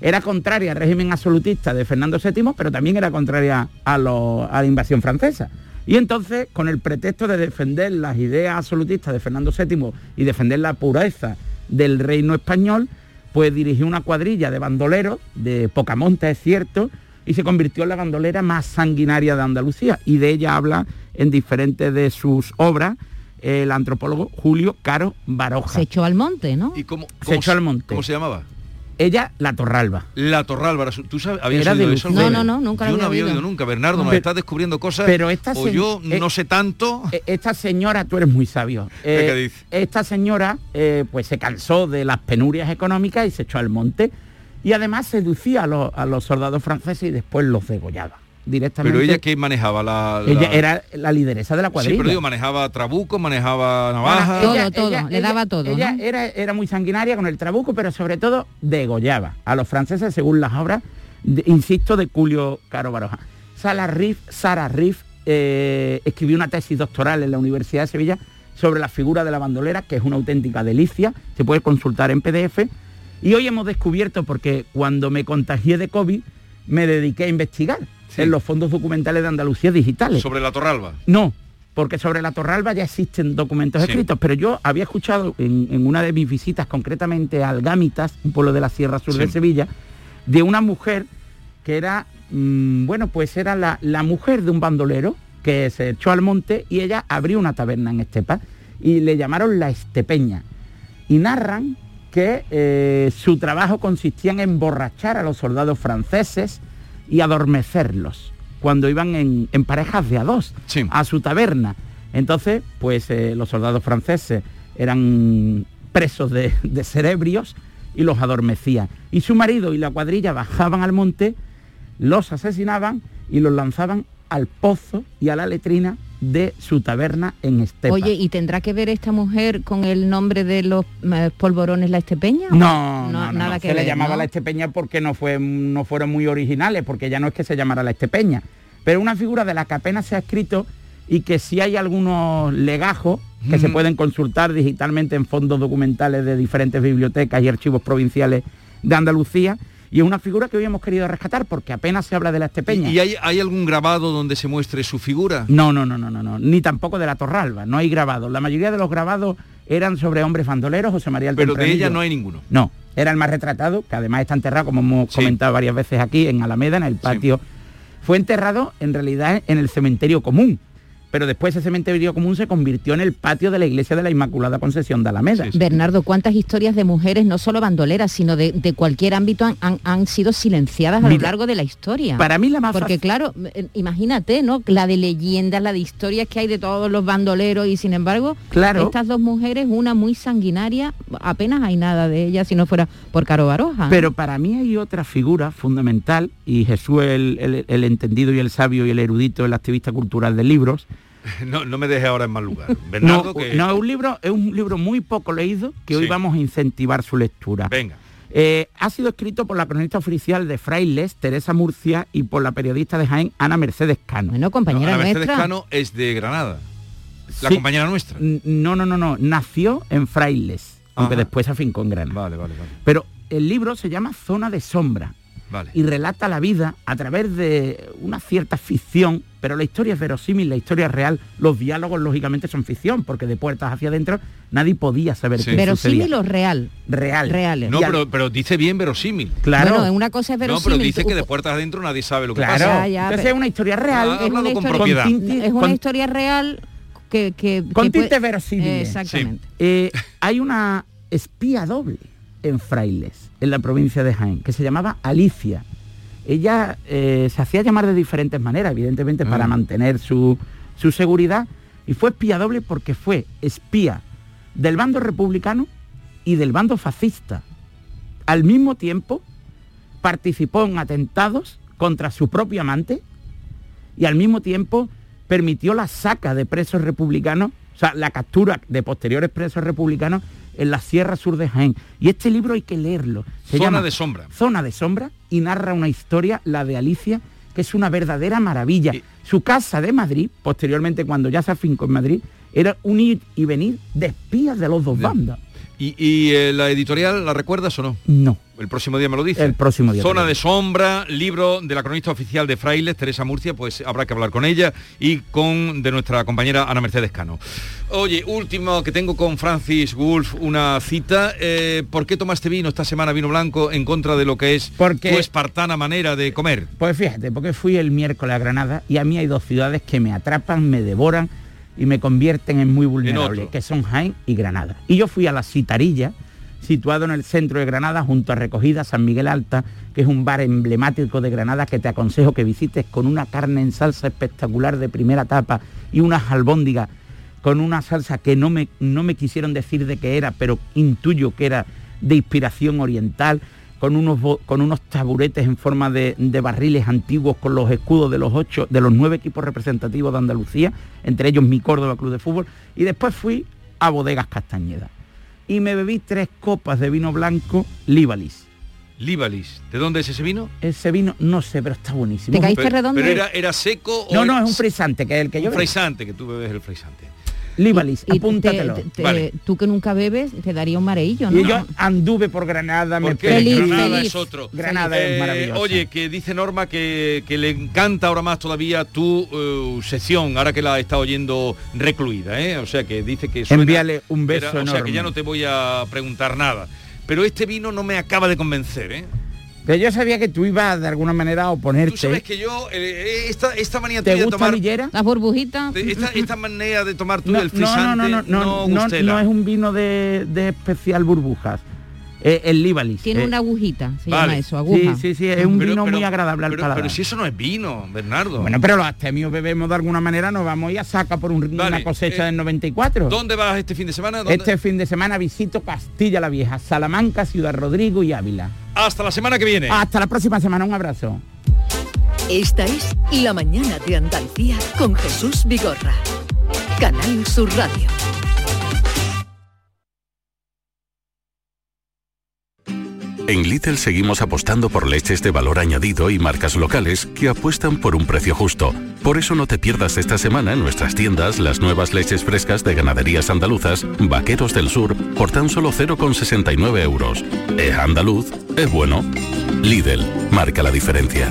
era contraria al régimen absolutista de Fernando VII, pero también era contraria a, lo- a la invasión francesa. Y entonces, con el pretexto de defender las ideas absolutistas de Fernando VII y defender la pureza del reino español, pues dirigió una cuadrilla de bandoleros, de poca monta es cierto, y se convirtió en la bandolera más sanguinaria de Andalucía. Y de ella habla en diferentes de sus obras el antropólogo Julio Caro Baroja. Se echó al monte, ¿no? ¿Y cómo, Se echó al monte. ¿Cómo se llamaba? Ella, la Torralba. La Torralba. ¿Tú sabes? ¿Habías Era oído de eso? No, no, no, nunca lo Yo no había había oído nunca. Bernardo, nos Pero- estás descubriendo cosas. pero esta o yo eh, no sé tanto. E- Esta señora, tú eres muy sabio. Eh, ¿Qué dice? esta señora eh, pues se cansó de las penurias económicas y se echó al monte. Y además seducía a los, a los soldados franceses y después los degollaba directamente. Pero ella que manejaba la, la- Ella era la lideresa de la Sí, cuadrilla. pero digo, manejaba trabuco, manejaba navaja. Todo, todo, le daba todo, Ella ¿no? era, era muy sanguinaria con el trabuco, pero sobre todo degollaba a los franceses según las obras, de- insisto, de Julio Caro Baroja. Sara Riff, Sara Riff eh, escribió una tesis doctoral en la Universidad de Sevilla sobre la figura de la bandolera, que es una auténtica delicia, se puede consultar en PDF. Y hoy hemos descubierto, porque cuando me contagié de COVID, me dediqué a investigar Sí. en los fondos documentales de Andalucía digitales. Sobre la Torralba. No, porque sobre la Torralba ya existen documentos Sí. escritos, pero yo había escuchado en, en una de mis visitas, concretamente a Algámitas, un pueblo de la Sierra Sur de. Sevilla, de una mujer que era, mm, bueno, pues era la, la mujer de un bandolero que se echó al monte y ella abrió una taberna en Estepa y le llamaron la Estepeña. Y narran que eh, su trabajo consistía en emborrachar a los soldados franceses y adormecerlos cuando iban en, en parejas de a dos Sí. a su taberna. Entonces, pues eh, los soldados franceses eran presos de, de cerebrios y los adormecían. Y su marido y la cuadrilla bajaban al monte, los asesinaban y los lanzaban al pozo y a la letrina de su taberna en Estepa. Oye, ¿y tendrá que ver esta mujer con el nombre de los eh, polvorones la estepeña? No, no, no, nada no. que se le llamaba ¿no? la estepeña porque no, fue, no fueron muy originales, porque ya no es que se llamara la estepeña, pero una figura de la que apenas se ha escrito y que sí hay algunos legajos que se Mm. pueden consultar digitalmente en fondos documentales de diferentes bibliotecas y archivos provinciales de Andalucía, y es una figura que hoy hemos querido rescatar porque apenas se habla de la estepeña. ¿Y hay, hay algún grabado donde se muestre su figura? No, no, no, no, no, no, ni tampoco de la Torralba, no hay grabados. La mayoría de los grabados eran sobre hombres bandoleros, José María el Pero de ella no hay ninguno. No, era el más retratado, que además está enterrado, como hemos Sí. comentado varias veces aquí, en Alameda, en el patio. Fue enterrado en realidad en el cementerio común, pero después ese cementerio común se convirtió en el patio de la iglesia de la Inmaculada Concepción de Alameda. Bernardo, ¿cuántas historias de mujeres, no solo bandoleras, sino de, de cualquier ámbito, han, han- han sido silenciadas a lo largo de la historia? Para mí la más Porque fácil- claro, eh, imagínate, ¿no? La de leyendas, la de historias que hay de todos los bandoleros y sin embargo, Claro. estas dos mujeres, una muy sanguinaria, apenas hay nada de ella si no fuera por Caro Baroja. ¿no? Pero para mí hay otra figura fundamental, y Jesús el, el- el entendido y el sabio y el erudito, el activista cultural de libros, No, no me deje ahora en mal lugar. Bernardo, no, que... no, es un libro, es un libro muy poco leído que hoy vamos a incentivar su lectura. Venga. Eh, ha sido escrito por la cronista oficial de Frailes, Teresa Murcia, y por la periodista de Jaén, Ana Mercedes Cano. Bueno, compañera Ana Mercedes nuestra. Cano es de Granada. La Sí. compañera nuestra. No, no, no, no. Nació en Frailes, aunque después se afincó en Granada. Vale, vale, vale. Pero el libro se llama Zona de Sombra Vale. y relata la vida a través de una cierta ficción, pero la historia es verosímil, la historia es real. Los diálogos, lógicamente, son ficción, porque de puertas hacia adentro nadie podía saber Sí. qué Verosímil sucedía. o real. Real. Reales. No, pero, pero dice bien verosímil. Claro. Bueno, una cosa es No, verosímil. pero dice que de puertas adentro nadie sabe lo que Claro. pasa. Ya, ya, Entonces pero- es una historia real. Ah, es una con historia- propiedad. tinte- es una con- historia real que... que Con tintes verosímiles. Exactamente. Eh, hay una espía doble en Frailes, en la provincia de Jaén, que se llamaba Alicia. Ella eh, se hacía llamar de diferentes maneras, evidentemente para Ah. mantener su, su seguridad y fue espía doble porque fue espía del bando republicano y del bando fascista. Al mismo tiempo participó en atentados contra su propio amante y al mismo tiempo permitió la saca de presos republicanos, o sea, la captura de posteriores presos republicanos en la Sierra Sur de Jaén. Y este libro hay que leerlo. Se Zona llama de sombra. Zona de sombra y narra una historia, la de Alicia, que es una verdadera maravilla. Su casa de Madrid, posteriormente cuando ya se afincó en Madrid, era un ir y venir de espías de los dos bandas. ¿Y, y, eh, la editorial la recuerdas o no? No. El próximo día me lo dice. El próximo día. Zona de sombra, libro de la cronista oficial de Frailes, Teresa Murcia, pues habrá que hablar con ella y con de nuestra compañera Ana Mercedes Cano. Oye, último que tengo con Francis Wolf, una cita. Eh, ¿Por qué tomaste vino esta semana, vino blanco, en contra de lo que es Porque- tu espartana manera de comer? Pues fíjate, porque fui el miércoles a Granada y a mí hay dos ciudades que me atrapan, me devoran y me convierten en muy vulnerable, que son Jaén y Granada. Y yo fui a la Citarilla, situado en el centro de Granada, junto a Recogida San Miguel Alta, que es un bar emblemático de Granada que te aconsejo que visites con una carne en salsa espectacular de primera tapa y unas albóndigas con una salsa que no me, no me quisieron decir de qué era, pero intuyo que era de inspiración oriental, con unos, con unos taburetes en forma de, de barriles antiguos con los escudos de los ocho, de los nueve equipos representativos de Andalucía, entre ellos mi Córdoba Club de Fútbol, y después fui a Bodegas Castañeda. Y me bebí tres copas de vino blanco Líbalis. Líbalis. ¿De dónde es ese vino? Ese vino, no sé, pero está buenísimo. pero era, era seco o No, no, es un frisante, que es el que yo un frisante, que tú bebes el frisante. Líbalis, Y apúntatelo. te- te- Tú que nunca bebes, te daría un mareillo, ¿no? Y yo anduve por Granada, me Porque perdí. Granada es otro. Granada Eh, es maravilloso. Oye, que dice Norma que, que le encanta ahora más todavía tu eh, sección, ahora que la está oyendo recluida, ¿eh? O sea, que dice que suena- Envíale un beso Era- O sea, que ya no te voy a preguntar nada. Pero este vino no me acaba de convencer, ¿eh? Pero yo sabía que tú ibas de alguna manera a oponerte. Tú sabes que yo, eh, esta, esta manía ¿Te tuya de gusta tomar... Lillera? Las burbujitas. Esta, esta manera de tomar tú No, el no, frisante no, no, no, no, no, gustela. no es un vino de, de especial burbujas. Eh, el Líbalis. Tiene eh. una agujita, se Vale. llama eso, aguja. Sí, sí, sí, es un Pero- vino pero- muy agradable al pero, paladar. pero si eso no es vino, Bernardo. Bueno, pero los astemios bebemos de alguna manera, nos vamos y a saca por un- Vale, una cosecha eh, del 94. ¿Dónde vas este fin de semana? ¿Dónde? Este fin de semana visito Castilla la Vieja, Salamanca, Ciudad Rodrigo y Ávila. Hasta la semana que viene. Hasta la próxima semana, un abrazo. Esta es La Mañana de Andalucía con Jesús Vigorra. Canal Sur Radio. En Lidl seguimos apostando por leches de valor añadido y marcas locales que apuestan por un precio justo. Por eso no te pierdas esta semana en nuestras tiendas las nuevas leches frescas de ganaderías andaluzas, Vaqueros del Sur, por tan solo 0,69 euros. Es andaluz, es bueno. Lidl, marca la diferencia.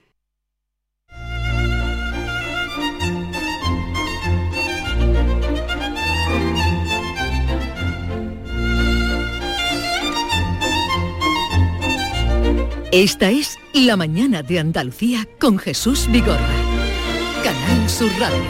Esta es La Mañana de Andalucía con Jesús Vigorra. Canal Sur Radio.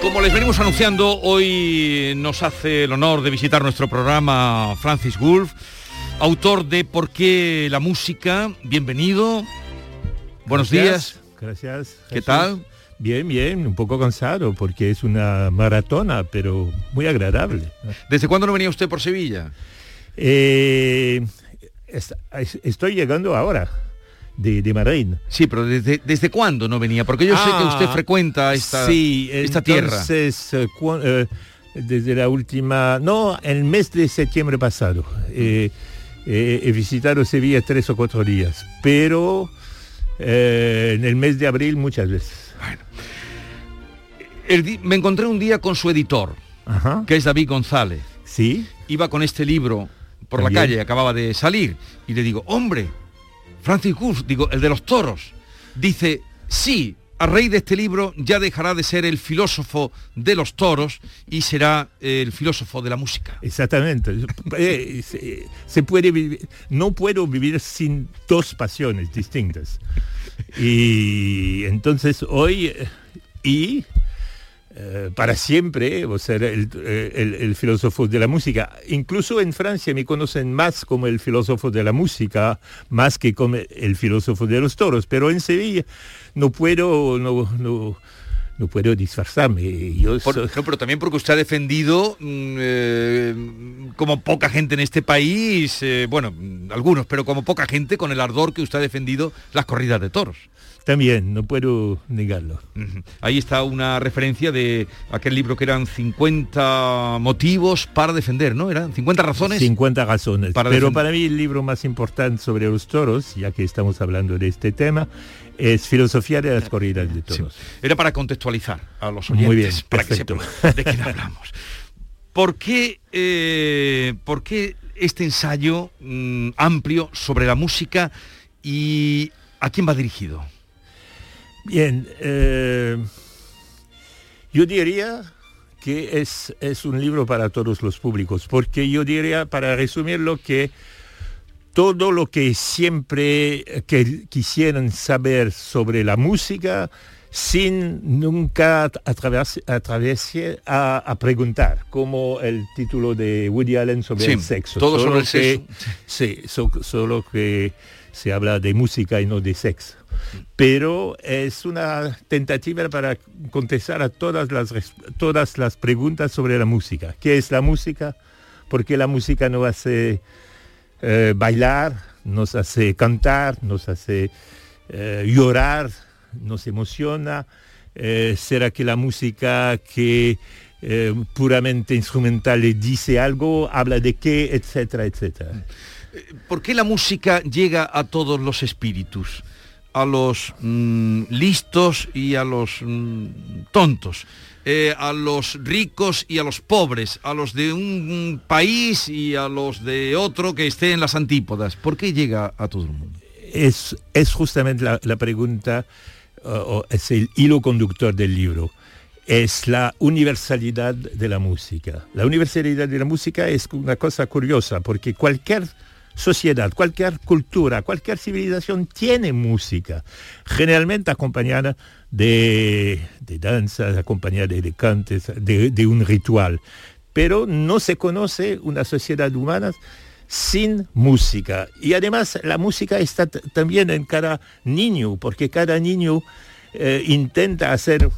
Como les venimos anunciando, hoy nos hace el honor de visitar nuestro programa Francis Wolf, autor de ¿Por qué la música? Bienvenido. Buenos Gracias. días. Gracias. ¿Qué Jesús. tal? Bien, bien, un poco cansado porque es una maratona, pero muy agradable. ¿Desde cuándo no venía usted por Sevilla? Eh, es- es- estoy llegando ahora de, de Madrid. Sí, pero ¿desde, desde cuándo no venía? Porque yo sé que usted Ah, frecuenta esta, sí, esta tierra. entonces, eh, cu- eh, desde la última, no, el mes de septiembre pasado. eh, he visitado Sevilla tres o cuatro días, pero eh, en el mes de abril muchas veces. El me encontré un día con su editor, que es David González. Sí. Iba con este libro por También. la calle, acababa de salir, y le digo, hombre, Francis Gus, digo, el de los toros, dice, sí, a raíz de este libro ya dejará de ser el filósofo de los toros y será el filósofo de la música. Exactamente. Eh, se, se puede vivir, no puedo vivir sin dos pasiones distintas. Y entonces hoy, eh, y eh, para siempre voy a ser el, eh, el- el filósofo de la música. Incluso en Francia me conocen más como el filósofo de la música, más que como el filósofo de los toros. Pero en Sevilla no puedo, no, no, no puedo disfrazarme. Yo Por soy- ejemplo, pero también porque usted ha defendido, mm, eh, como poca gente en este país, eh, bueno, mm, algunos, pero como poca gente, con el ardor que usted ha defendido las corridas de toros. También, no puedo negarlo. Ahí está una referencia de aquel libro que eran 50 motivos para defender, ¿no? Eran 50 razones. 50 razones. para Pero defender. para mí el libro más importante sobre los toros, ya que estamos hablando de este tema, es Filosofía de las corridas de toros. Era para contextualizar a los oyentes, Muy bien, para que sepan de quién hablamos. ¿Por qué, eh, por qué este ensayo mm, amplio sobre la música y a quién va dirigido? Bien, eh, yo diría que es, es un libro para todos los públicos, porque yo diría, para resumirlo, que todo lo que siempre eh, que quisieran saber sobre la música sin nunca atreverse a, a preguntar, como el título de Woody Allen sobre Sí, el sexo. todo Solo sobre el que- sexo. Sí, so- solo que se habla de música y no de sexo. Pero es una tentativa para contestar a todas las, todas las preguntas sobre la música. ¿Qué es la música? ¿Por qué la música no hace eh, bailar, nos hace cantar, nos hace eh, llorar, nos emociona? Eh, ¿Será que la música que puramente instrumental le dice algo, habla de qué, etcétera, etcétera? ¿Por qué la música llega a todos los espíritus? A los mm, listos y a los mm, tontos, eh, a los ricos y a los pobres, a los de un país y a los de otro que esté en las antípodas. ¿Por qué llega a todo el mundo? es, es justamente la, pregunta, o es el hilo conductor del libro. Es la universalidad de la música. La universalidad de la música es una cosa curiosa porque cualquier sociedad, cualquier cultura, cualquier civilización tiene música, generalmente acompañada de, de danzas, acompañada de, cantes, de, de un ritual. Pero no se conoce una sociedad humana sin música. Y además la música está también en cada niño, porque cada niño eh, intenta hacer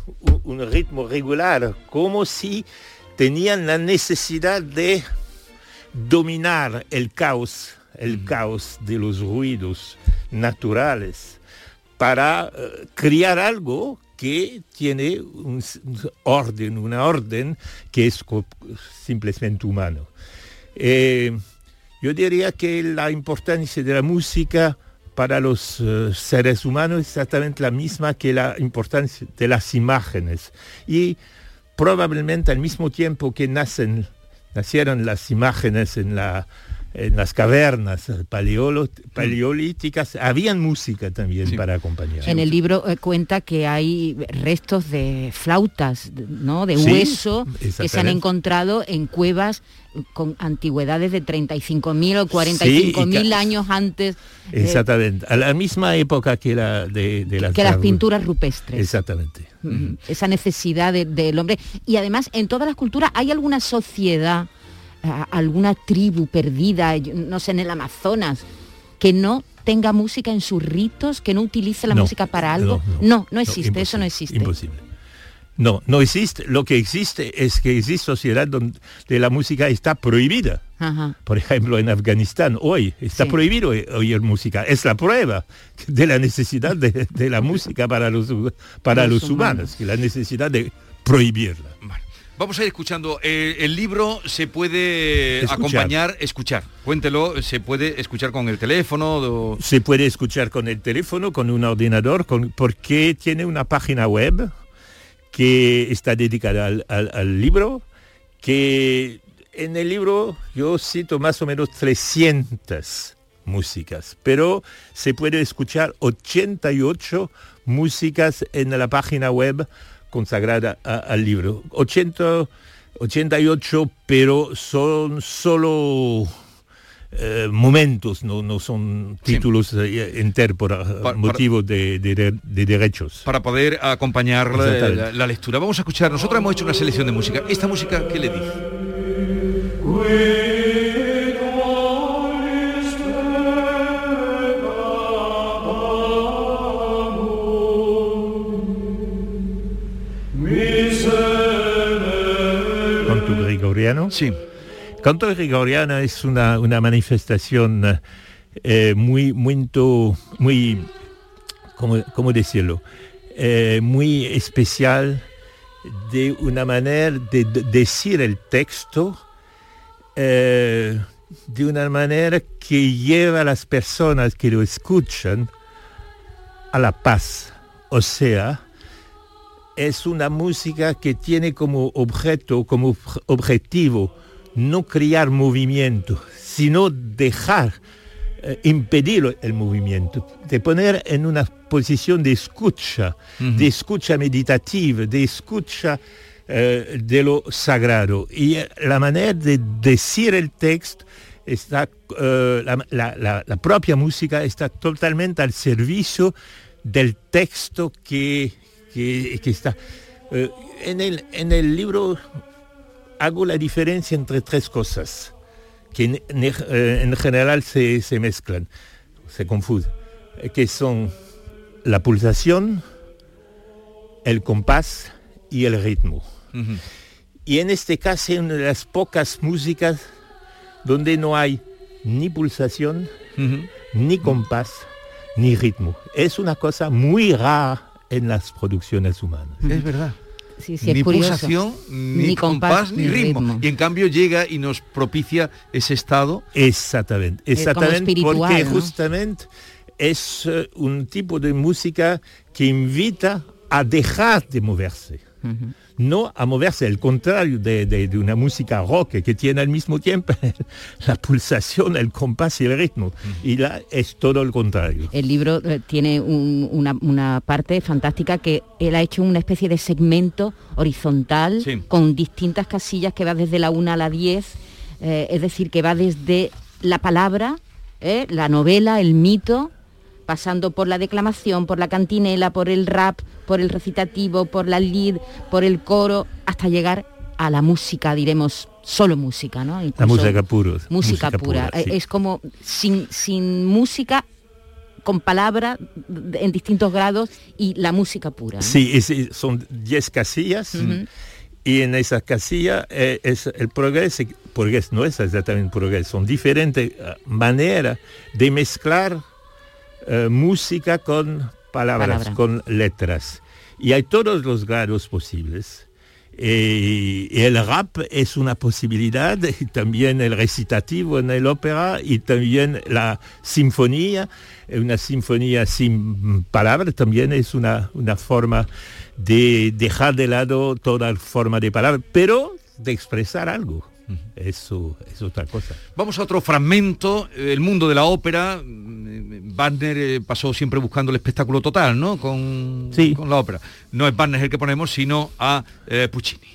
un ritmo regular, como si tenían la necesidad de dominar el caos, el caos de los ruidos naturales, para eh, crear algo que tiene un, orden, una orden que es simplemente humano. Eh, yo diría que la importancia de la música para los eh, seres humanos es exactamente la misma que la importancia de las imágenes. Y probablemente al mismo tiempo que nacen, nacieron las imágenes en, la, en las cavernas paleolo- paleolíticas, habían música también para acompañar. En el libro eh, cuenta que hay restos de flautas, de- ¿no? De Sí, hueso que se han encontrado en cuevas con antigüedades de 35.000 o 45.000 ca- años antes eh, Exactamente, a la misma época que, la, de, de las, que las pinturas rupestres. Exactamente. Esa necesidad de- del hombre. Y además, en todas las culturas hay alguna sociedad, a- alguna tribu perdida, no sé, en el Amazonas, que no tenga música en sus ritos, que no utilice la No, música para algo. no, No, no, no, existe, eso no existe. Imposible. No, no existe. Lo que existe es que existe sociedad donde la música está prohibida. Ajá. Por ejemplo, en Afganistán hoy está Sí. prohibido oír música. Es la prueba de la necesidad de, de la música para los, para Los los, humanos, que la necesidad de prohibirla. Vamos a ir escuchando. Eh, el libro se puede Escuchar. acompañar, escuchar. Cuéntelo, se puede escuchar con el teléfono. Se puede escuchar con el teléfono, con un ordenador, con- porque tiene una página web que está dedicada al, al- al libro, que en el libro yo cito más o menos 300 músicas, pero se puede escuchar 88 músicas en la página web consagrada a- al libro. 80, 88, pero son solo eh, momentos, no, no son títulos enteros por para- motivos de, de- de derechos. Para poder acompañar la- la lectura. Vamos a escuchar, nosotros hemos hecho una selección de música. ¿Esta música qué le dice? Sí. Canto gregoriano es una, una manifestación eh, muy, muy, muy, ¿cómo, cómo decirlo? Eh, muy especial de una manera de, de- decir el texto eh, de una manera que lleva a las personas que lo escuchan a la paz. O sea, es una música que tiene como objeto, como ob- objetivo, no crear movimiento, sino dejar, eh, impedir el movimiento, de poner en una posición de escucha, de escucha meditativa, de escucha eh, de lo sagrado. Y eh, la manera de decir el texto está, eh, la, la- la- la propia música está totalmente al servicio del texto que, que- que está. Eh, en, el, en el libro hago la diferencia entre tres cosas que en, en- eh, en general se, se mezclan, se confunden, eh, que son la pulsación, el compás y el ritmo. Y en este caso es una de las pocas músicas donde no hay ni pulsación, ni compás, ni ritmo. Es una cosa muy rara en las producciones humanas. Es verdad. Sí, sí, es ni curioso. pulsación, ni, Ni compás, compás, ni ni ritmo. ritmo. Y en cambio llega y nos propicia ese estado. Exactamente, exactamente, porque ¿no? justamente es eh, un tipo de música que invita a dejar de moverse. No a moverse, al contrario de, de- de una música rock que tiene al mismo tiempo la pulsación, el compás y el ritmo. Y la, es todo el contrario. El libro eh, tiene un- una, una parte fantástica que él ha hecho una especie de segmento horizontal Sí. con distintas casillas que va desde la 1 a la 10, eh, es decir, que va desde la palabra, eh, la novela, el mito, pasando por la declamación, por la cantinela, por el rap, por el recitativo, por la lead, por el coro, hasta llegar a la música, diremos, solo música, ¿no? La música pura. música, pura. sí. Es como sin, sin música, con palabra d- en distintos grados y la música pura. ¿no? Sí, es- es- son 10 casillas y en esas casillas eh, es el progreso, progreso no es exactamente progreso, son diferentes eh, maneras de mezclar eh, música con palabras, Palabra. con letras. Y hay todos los grados posibles. Eh, y el rap es una posibilidad, y también el recitativo en el ópera y también la sinfonía, una sinfonía sin palabras también es una, una forma de dejar de lado toda forma de palabras, pero de expresar algo. Eso es otra cosa. Vamos a otro fragmento, el mundo de la ópera. Wagner eh, pasó siempre buscando el espectáculo total, ¿no? Con, con la ópera. No es Wagner el que ponemos, sino a eh, Puccini.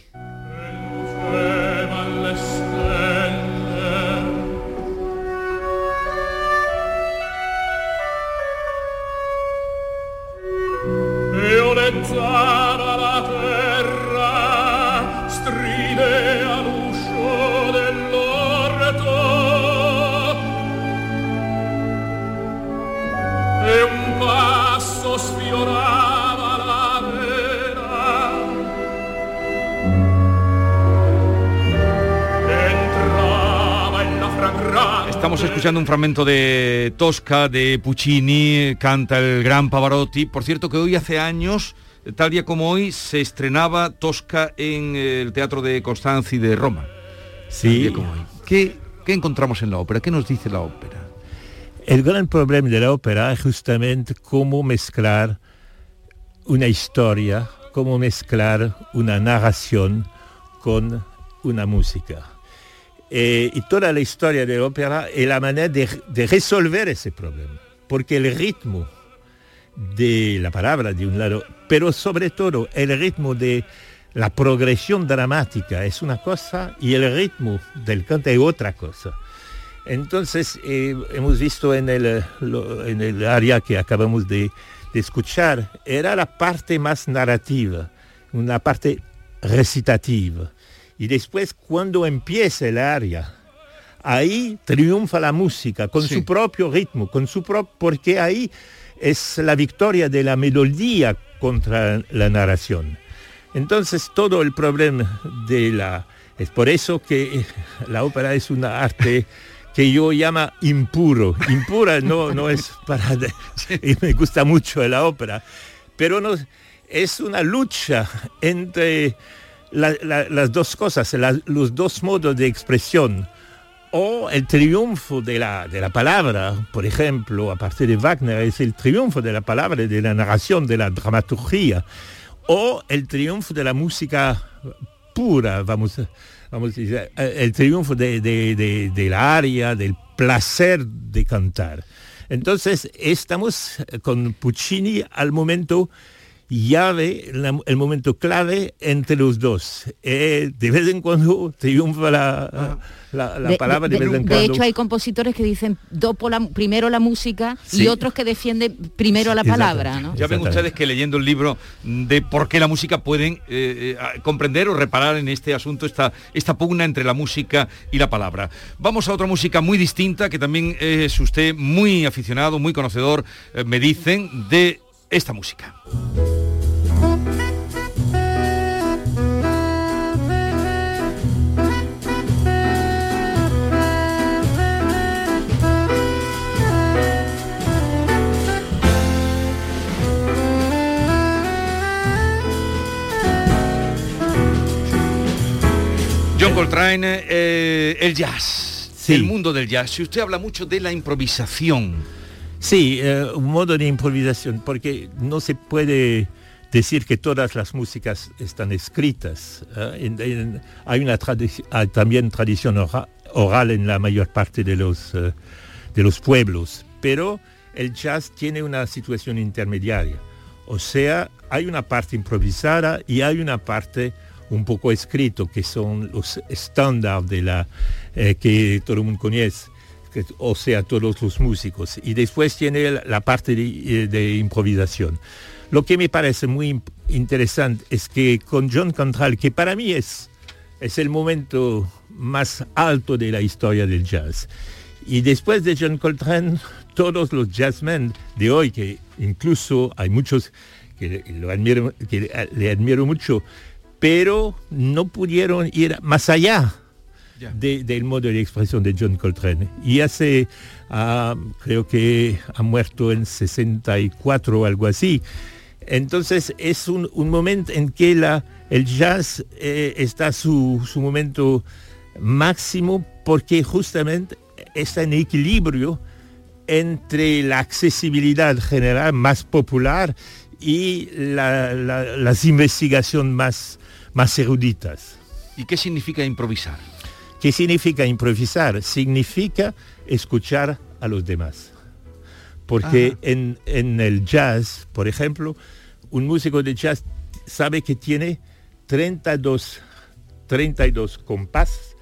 Estamos escuchando un fragmento de Tosca, de Puccini, canta el gran Pavarotti. Por cierto que hoy hace años, tal día como hoy, se estrenaba Tosca en el Teatro de Constanza y de Roma. Sí. como hoy. ¿Qué, qué encontramos en la ópera? ¿Qué nos dice la ópera? El gran problema de la ópera es justamente cómo mezclar una historia, cómo mezclar una narración con una música. Eh, y toda la historia de ópera es la manera de, resolver ese problema. Porque el ritmo de la palabra de un lado, pero sobre todo el ritmo de la progresión dramática es una cosa y el ritmo del canto es otra cosa. Entonces, eh, hemos visto en el, en el área que acabamos de, de escuchar, era la parte más narrativa, una parte recitativa. Y después, cuando empieza el área, ahí triunfa la música con su propio ritmo, con su propio, porque ahí es la victoria de la melodía contra la narración. Entonces todo el problema de la... Es por eso que la ópera es una arte que yo llama impuro. Impura no, no es para... y me gusta mucho la ópera, pero no, es una lucha entre la- la- las dos cosas, la- los dos modos de expresión o el triunfo de la, de la palabra, por ejemplo, a partir de Wagner, es el triunfo de la palabra, de la narración, de la dramaturgia, o el triunfo de la música pura, vamos, vamos a decir, eh, el triunfo de, de, de- del aria, del placer de cantar. Entonces, estamos con Puccini al momento llave, la- el momento clave entre los dos. Eh, de vez en cuando triunfa la, la, la De- palabra, de, de- vez en de cuando. hecho hay compositores que dicen dopo la- primero la música Sí. y otros que defienden primero la palabra, ¿no? Ya ven ustedes que leyendo el libro de por qué la música pueden eh, eh, comprender o reparar en este asunto esta, esta pugna entre la música y la palabra. Vamos a otra música muy distinta que también es usted muy aficionado, muy conocedor, eh, me dicen, de esta música. John Coltrane, eh, el jazz, el mundo del jazz. Si usted habla mucho de la improvisación, Sí, eh, un modo de improvisación, porque no se puede decir que todas las músicas están escritas. ¿eh? Hay una hay también tradición ora- oral en la mayor parte de los, eh, de los pueblos, pero el jazz tiene una situación intermediaria. O sea, hay una parte improvisada y hay una parte un poco escrito, que son los estándares de que todo el mundo conoce o sea, todos los músicos. Y después tiene la- parte de, eh, de improvisación. Lo que me parece muy interesante es que con John Contral, que para mí es, es el momento más alto de la historia del jazz, y después de John Coltrane, todos los jazzmen de hoy, que incluso hay muchos que, lo admiro, que le admiro mucho, pero no pudieron ir más allá de- del modo de expresión de John Coltrane. Y hace, ah, creo que ha muerto en 64 o algo así. Entonces es un, un momento en que la, el jazz eh, está su, su momento máximo porque justamente está en equilibrio entre la accesibilidad general más popular y la- la- las investigaciones más, más eruditas. ¿y qué significa improvisar? ¿Qué significa improvisar? Significa escuchar a los demás. Porque en, en el jazz, por ejemplo, un músico de jazz sabe que tiene 32, 32 compás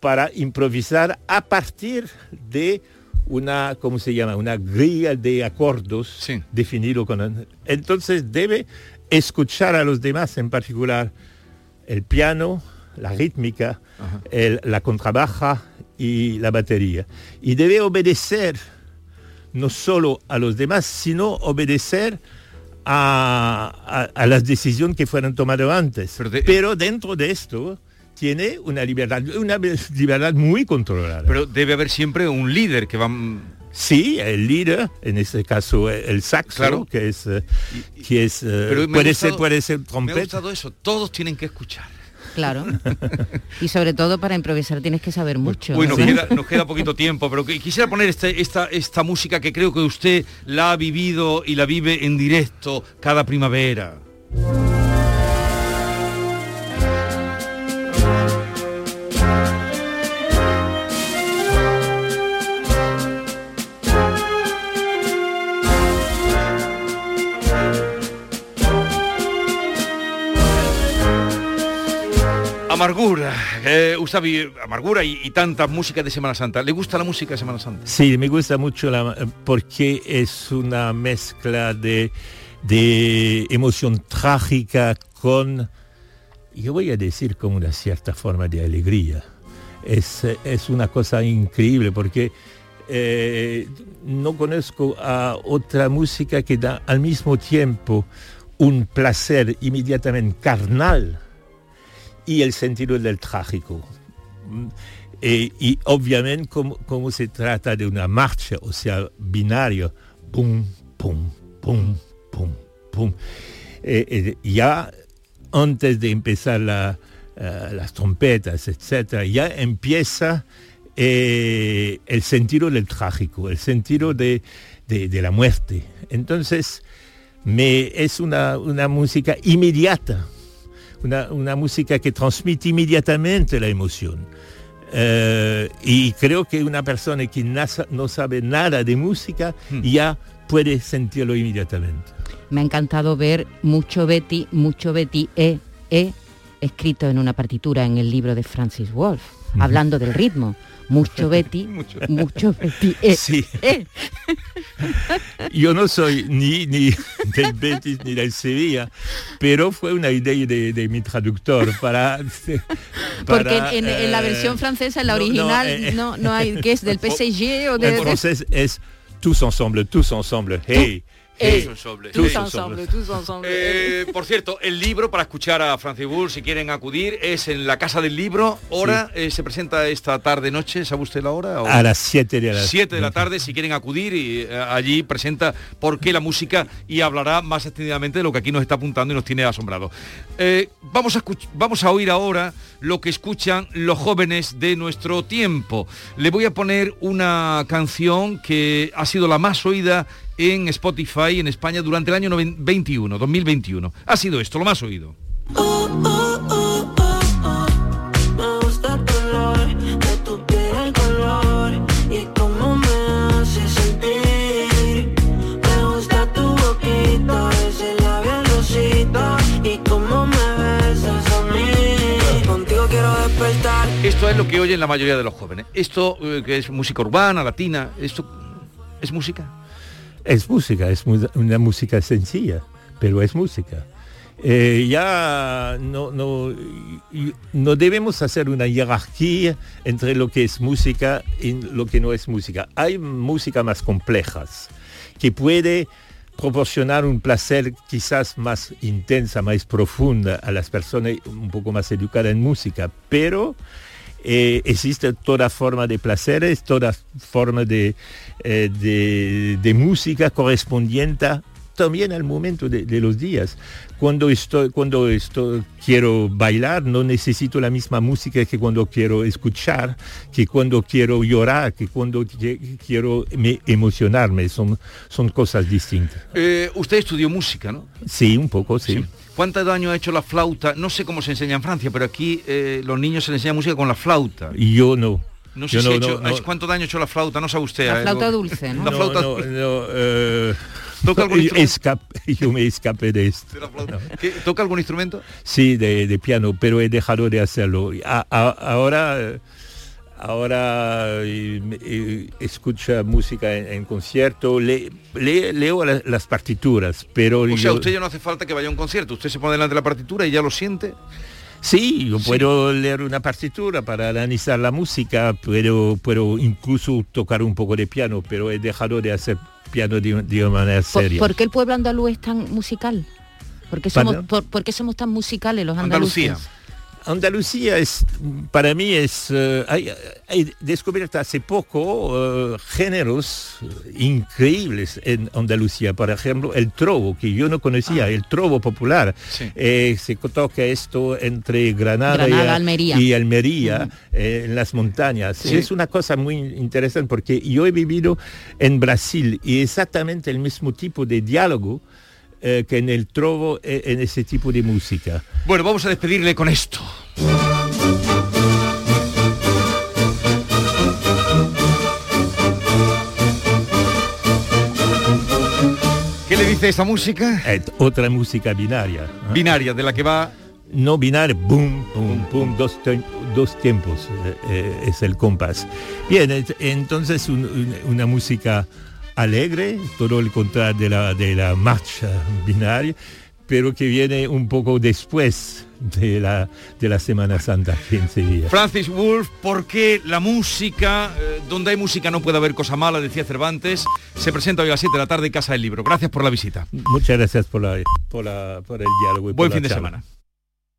para improvisar a partir de una, ¿cómo se llama? Una grilla de acordos definido con... Entonces debe escuchar a los demás, en particular el piano, la rítmica, el- la contrabaja y la batería. Y debe obedecer no solo a los demás, sino obedecer a, a- a las decisiones que fueron tomadas antes. Pero, dentro de esto tiene una libertad, una libertad muy controlada. Pero debe haber siempre un líder que va... Sí, el líder, en este caso el saxo, Claro. que es, eh, que es eh, Pero puede, gustado- ser, puede ser Me ha trompeta. gustado eso, todos tienen que escuchar. Claro. y sobre todo para improvisar tienes que saber mucho. Uy, nos queda, nos queda poquito tiempo, pero quisiera poner este- esta, esta música que creo que usted la ha vivido y la vive en directo cada primavera. Amargura, eh, amargura y, y tanta música de Semana Santa. ¿Le gusta la música de Semana Santa? Sí, me gusta mucho la, porque es una mezcla de, de emoción trágica con, yo voy a decir, con una cierta forma de alegría. Es, es una cosa increíble porque eh, no conozco a otra música que da al mismo tiempo un placer inmediatamente carnal y el sentido del trágico. Eh, y obviamente como, se trata de una marcha, o sea, binario, pum, pum, pum, pum, pum. Eh, eh, ya antes de empezar la, las trompetas, etc., ya empieza el sentido del trágico, el sentido de, de, de la muerte. Entonces, me, es una, una música inmediata, una, una, música que transmite inmediatamente la emoción. Uh, y creo que una persona que no sabe nada de música hmm. ya puede sentirlo inmediatamente. Me ha encantado ver mucho Betty, mucho Betty E, E, escrito en una partitura en el libro de Francis Wolff, hablando del ritmo mucho Betty, mucho. mucho, Betty. Eh, sí. eh. Yo no soy ni, ni del Betis ni del Sevilla, pero fue una idea de, de mi traductor para... para Porque en, la versión francesa, en la original, no, no, eh, hay, ¿qué es? ¿Del PSG o de...? En francés es tous ensemble, tous ensemble, hey. Hey, ensemble. Tous ensemble, tous ensemble. Eh, por cierto, el libro para escuchar a Francis Bull, si quieren acudir, es en la Casa del Libro. Hora sí. eh, se presenta esta tarde noche, ¿sabe usted la hora? O? A las 7 de la 7 de la tarde, si quieren acudir y eh, allí presenta por qué la música y hablará más extendidamente de lo que aquí nos está apuntando y nos tiene asombrado. Eh, vamos a vamos a oír ahora lo que escuchan los jóvenes de nuestro tiempo. Le voy a poner una canción que ha sido la más oída en Spotify en España durante el año 21, 2021. Ha sido esto, lo más oído. Oh, oh, oh, Esto es lo que oyen la mayoría de los jóvenes. Esto eh, que es música urbana, latina, esto es música. Es música, es una música sencilla, pero es música. Eh, ya no, no, no, debemos hacer una jerarquía entre lo que es música y lo que no es música. Hay música más complejas que puede proporcionar un placer quizás más intensa, más profunda a las personas un poco más educadas en música, pero eh, existe toda forma de placeres, toda forma de, eh, de, de, música correspondiente también al momento de, de, los días. Cuando, estoy, cuando estoy, quiero bailar, no necesito la misma música que cuando quiero escuchar, que cuando quiero llorar, que cuando quiero me, emocionarme. Son, son cosas distintas. Eh, usted estudió música, ¿no? Sí, un poco, sí. sí. ¿Cuántos años ha hecho la flauta? No sé cómo se enseña en Francia, pero aquí eh, los niños se les enseña música con la flauta. Y yo no. No sé yo si no, ha hecho, no, no. ¿cuánto daño ha hecho la flauta? No sabe usted. La eh, flauta lo- dulce, ¿no? La flauta no, dulce. no, eh, ¿Toca algún yo, escapé- yo me escapé de esto. De la flauta. ¿Qué- ¿Toca algún instrumento? Sí, de, de piano, pero he dejado de hacerlo. A- a- ahora eh, ahora escucha música en, en concierto, le- le- leo la- las partituras, pero O sea, yo- usted ya no hace falta que vaya a un concierto. Usted se pone delante de la partitura y ya lo siente. Sí, yo Sí. puedo leer una partitura para analizar la música, puedo, puedo incluso tocar un poco de piano, pero he dejado de hacer piano de, de una manera ¿Por, seria. por qué el pueblo andaluz es tan musical? ¿Por qué somos, por qué somos tan musicales los andaluces? Andalucía. Andalucía es, para mí es, eh, hay, hay descubierto hace poco eh, géneros increíbles en Andalucía. Por ejemplo, el trobo, que yo no conocía, el trobo popular. Sí. Eh, se toca esto entre Granada, Granada, y, Almería. y Almería, eh, en las montañas. Sí. Es una cosa muy interesante porque yo he vivido en Brasil y exactamente el mismo tipo de diálogo eh, que en el trovo, eh, en ese tipo de música. Bueno, vamos a despedirle con esto. ¿Qué le dice esta música? Eh, otra música binaria. Binaria, de la que va no binario, boom, pum, pum, dos, dos tiempos eh, es el compás. Bien, entonces un- un- una música alegre, todo el contrario de la, de la marcha binaria, pero que viene un poco después de la, de la Semana Santa aquí en Sevilla. Francis Wolf, ¿por qué la música, eh, donde hay música no puede haber cosa mala, decía Cervantes, se presenta hoy a las 7 de la tarde en Casa del Libro. Gracias por la visita. Muchas gracias por, la, por, la- por el diálogo. y Buen por la fin de semana.